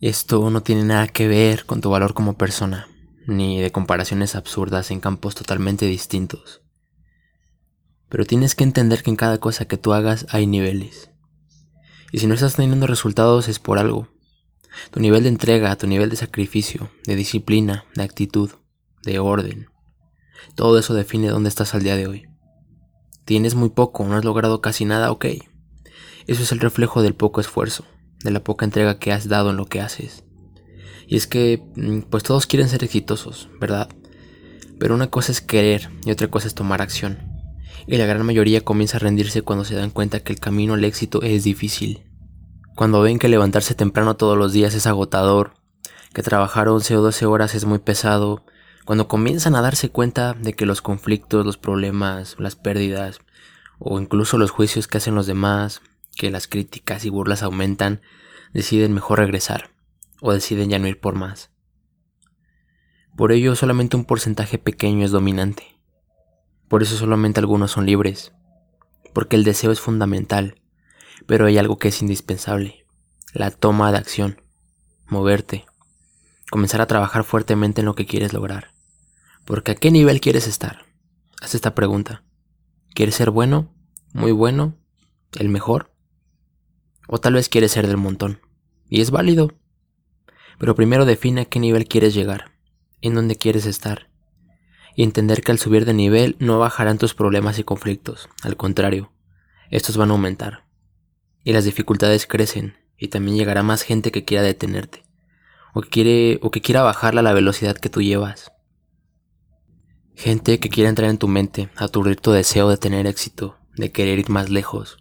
Esto no tiene nada que ver con tu valor como persona, ni de comparaciones absurdas en campos totalmente distintos. Pero tienes que entender que en cada cosa que tú hagas hay niveles. Y si no estás teniendo resultados es por algo. Tu nivel de entrega, tu nivel de sacrificio, de disciplina, de actitud, de orden. Todo eso define dónde estás al día de hoy. Tienes muy poco, no has logrado casi nada, ok. Eso es el reflejo del poco esfuerzo, de la poca entrega que has dado en lo que haces. Y es que, mm, pues todos quieren ser exitosos, ¿verdad? Pero una cosa es querer y otra cosa es tomar acción. Y la gran mayoría comienza a rendirse cuando se dan cuenta que el camino al éxito es difícil. Cuando ven que levantarse temprano todos los días es agotador, que trabajar 11 o 12 horas es muy pesado, cuando comienzan a darse cuenta de que los conflictos, los problemas, las pérdidas o incluso los juicios que hacen los demás, que las críticas y burlas aumentan, deciden mejor regresar o deciden ya no ir por más. Por ello solamente un porcentaje pequeño es dominante. Por eso solamente algunos son libres. Porque el deseo es fundamental, pero hay algo que es indispensable. La toma de acción. Moverte. Comenzar a trabajar fuertemente en lo que quieres lograr. Porque ¿a qué nivel quieres estar? Haz esta pregunta. ¿Quieres ser bueno? ¿Muy bueno? ¿El mejor? O tal vez quieres ser del montón. Y es válido. Pero primero define a qué nivel quieres llegar, en dónde quieres estar. Y entender que al subir de nivel no bajarán tus problemas y conflictos. Al contrario, estos van a aumentar. Y las dificultades crecen, y también llegará más gente que quiera detenerte. O que, quiere, o que quiera bajarla a la velocidad que tú llevas. Gente que quiera entrar en tu mente, aturdir tu deseo de tener éxito, de querer ir más lejos,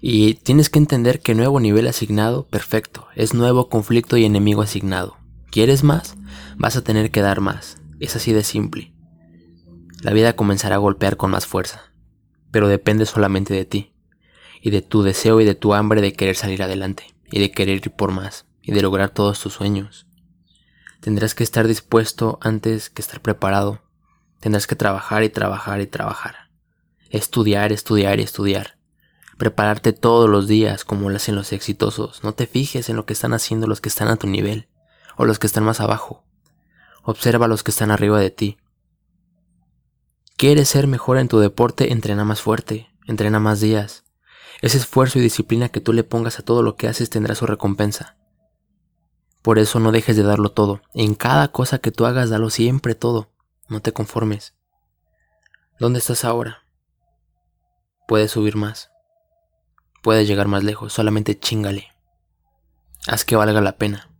y tienes que entender que nuevo nivel asignado, perfecto, es nuevo conflicto y enemigo asignado. ¿Quieres más? Vas a tener que dar más. Es así de simple. La vida comenzará a golpear con más fuerza, pero depende solamente de ti, y de tu deseo y de tu hambre de querer salir adelante, y de querer ir por más, y de lograr todos tus sueños. Tendrás que estar dispuesto antes que estar preparado. Tendrás que trabajar y trabajar y trabajar. Estudiar, estudiar y estudiar prepararte todos los días como lo hacen los exitosos. No te fijes en lo que están haciendo los que están a tu nivel o los que están más abajo. Observa a los que están arriba de ti. ¿Quieres ser mejor en tu deporte? Entrena más fuerte, entrena más días. Ese esfuerzo y disciplina que tú le pongas a todo lo que haces tendrá su recompensa. Por eso no dejes de darlo todo. En cada cosa que tú hagas, dalo siempre todo. No te conformes. ¿Dónde estás ahora? Puedes subir más. Puedes llegar más lejos, solamente chingale. Haz que valga la pena.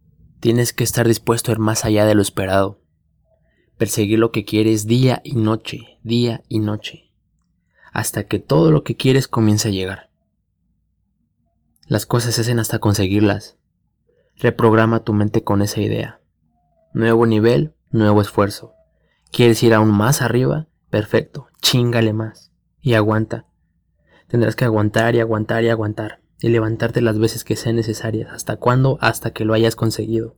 Tienes que estar dispuesto a ir más allá de lo esperado. Perseguir lo que quieres día y noche, día y noche, hasta que todo lo que quieres comience a llegar. Las cosas se hacen hasta conseguirlas. Reprograma tu mente con esa idea. Nuevo nivel, nuevo esfuerzo. ¿Quieres ir aún más arriba? Perfecto, chingale más. Y aguanta, Tendrás que aguantar y aguantar y aguantar, y levantarte las veces que sean necesarias. ¿Hasta cuándo? Hasta que lo hayas conseguido.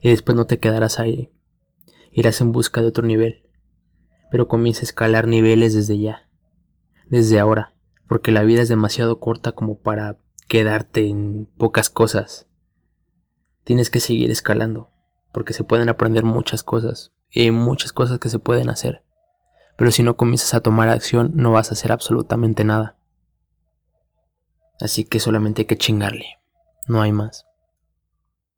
Y después no te quedarás ahí. Irás en busca de otro nivel. Pero comienza a escalar niveles desde ya. Desde ahora. Porque la vida es demasiado corta como para quedarte en pocas cosas. Tienes que seguir escalando. Porque se pueden aprender muchas cosas. Y hay muchas cosas que se pueden hacer. Pero si no comienzas a tomar acción, no vas a hacer absolutamente nada. Así que solamente hay que chingarle. No hay más.